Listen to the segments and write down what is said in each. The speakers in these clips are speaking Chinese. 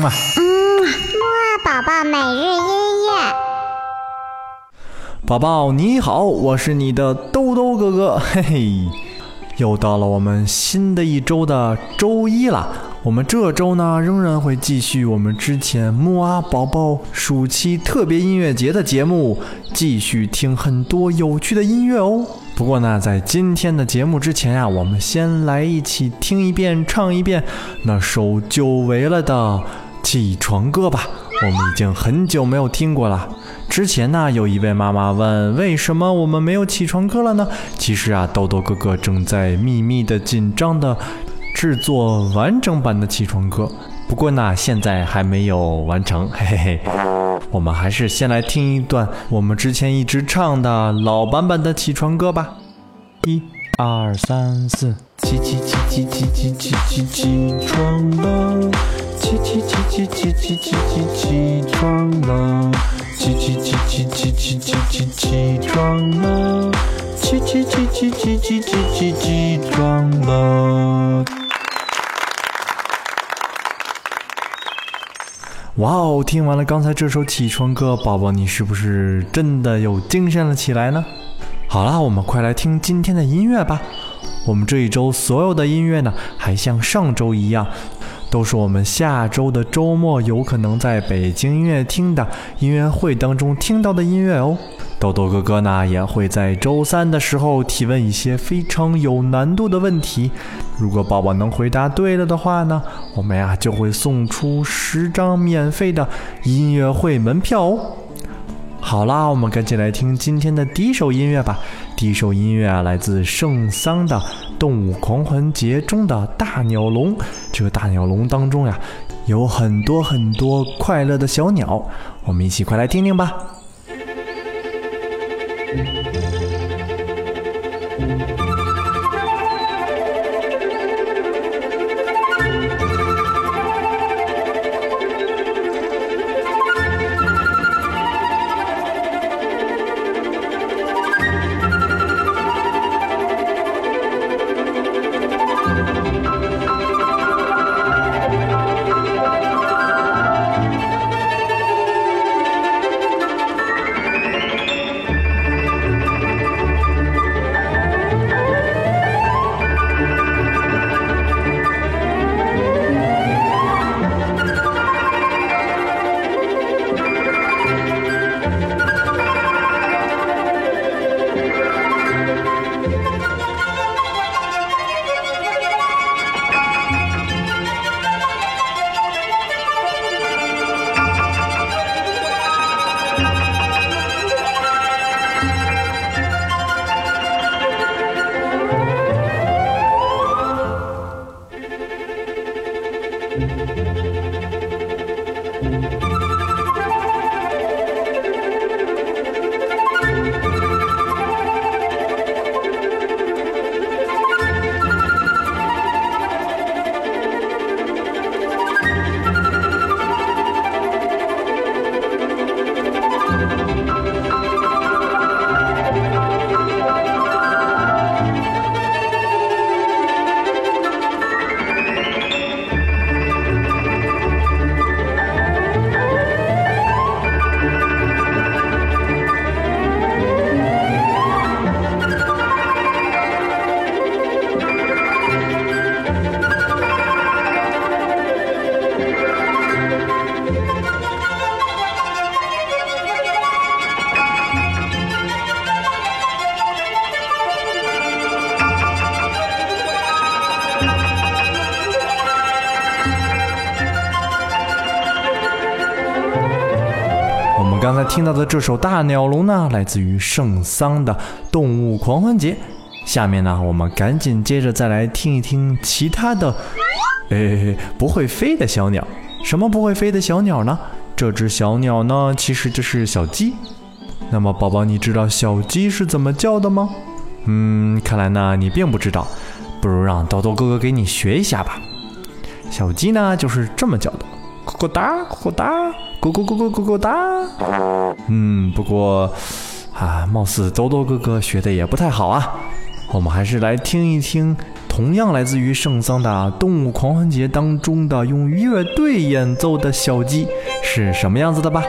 嗯啊，嗯，木啊宝宝每日音乐。宝宝你好，我是你的兜兜哥哥，嘿嘿，又到了我们新的一周的周一了。我们这周呢，仍然会继续我们之前木啊宝宝暑期特别音乐节的节目，继续听很多有趣的音乐哦。不过呢，在今天的节目之前呀，我们先来一起听一遍、唱一遍那首久违了的起床歌吧。我们已经很久没有听过了。之前呢，有一位妈妈问，为什么我们没有起床歌了呢？其实啊，豆豆哥哥正在秘密的、紧张的制作完整版的起床歌。不过呢，现在还没有完成，嘿嘿嘿。我们还是先来听一段我们之前一直唱的老版本的起床歌吧。一、二、三、四，起起起起起起起起起床了，起起起起起起起起起床了，起起起起起起起起起床了，起起起起起起起起起床了。哇哦！听完了刚才这首起床歌，宝宝你是不是真的又精神了起来呢？好啦，我们快来听今天的音乐吧。我们这一周所有的音乐呢，还像上周一样，都是我们下周的周末有可能在北京音乐厅的音乐会当中听到的音乐哦。豆豆哥哥呢，也会在周三的时候提问一些非常有难度的问题。如果宝宝能回答对了的话呢，我们呀就会送出十张免费的音乐会门票哦。好啦，我们赶紧来听今天的第一首音乐吧。第一首音乐啊，来自圣桑的《动物狂欢节》中的大鸟笼。这个大鸟笼当中呀，有很多很多快乐的小鸟，我们一起快来听听吧。刚才听到的这首《大鸟笼》呢，来自于圣桑的《动物狂欢节》。下面呢，我们赶紧接着再来听一听其他的，诶，不会飞的小鸟。什么不会飞的小鸟呢？这只小鸟呢，其实就是小鸡。那么，宝宝，你知道小鸡是怎么叫的吗？嗯，看来呢，你并不知道。不如让豆豆哥哥给你学一下吧。小鸡呢，就是这么叫的：咕哒，咕哒，咕咕咕咕咕咕哒。嗯，不过啊，貌似多多哥哥学的也不太好啊。我们还是来听一听同样来自于圣桑的动物狂欢节当中的用乐队演奏的小鸡是什么样子的吧。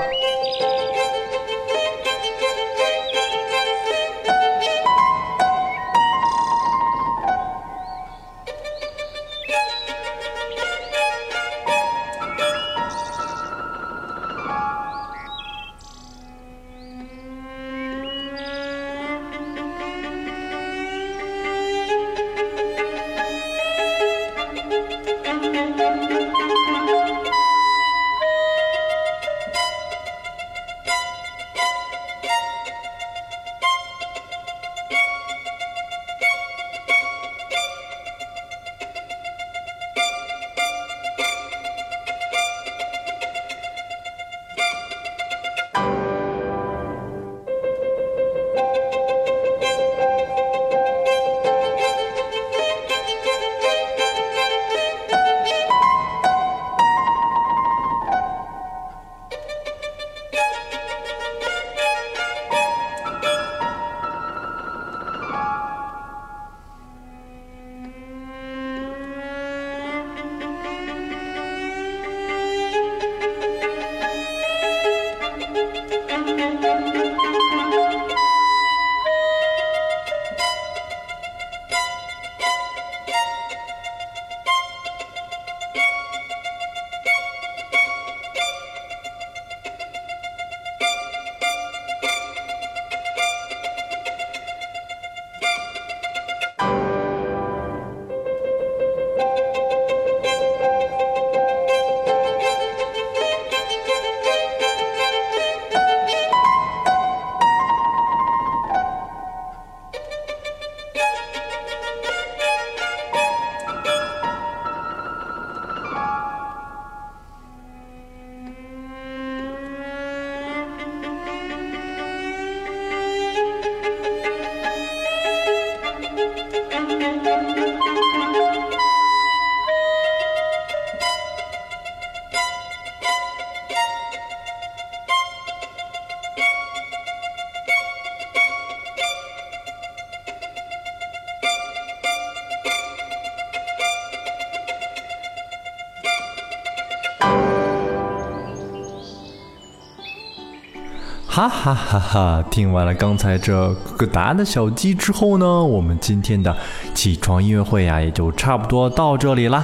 哈哈哈哈！听完了刚才这个答案的小鸡之后呢，我们今天的起床音乐会呀，也就差不多到这里啦。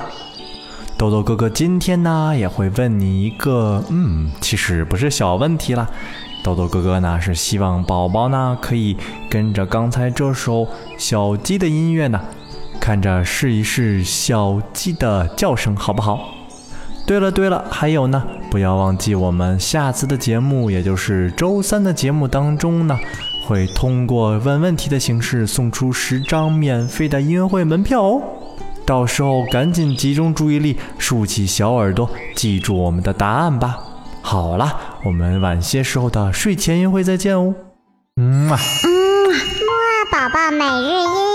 豆豆哥哥今天呢，也会问你一个，嗯，其实不是小问题啦。豆豆哥哥呢，是希望宝宝呢，可以跟着刚才这首小鸡的音乐呢，看着试一试小鸡的叫声，好不好？对了对了，还有呢，不要忘记我们下次的节目，也就是周三的节目当中呢，会通过问问题的形式送出十张免费的音乐会门票哦。到时候赶紧集中注意力，竖起小耳朵，记住我们的答案吧。好了，我们晚些时候的睡前音乐会再见哦。嗯啊，嗯，木二宝宝每日音乐。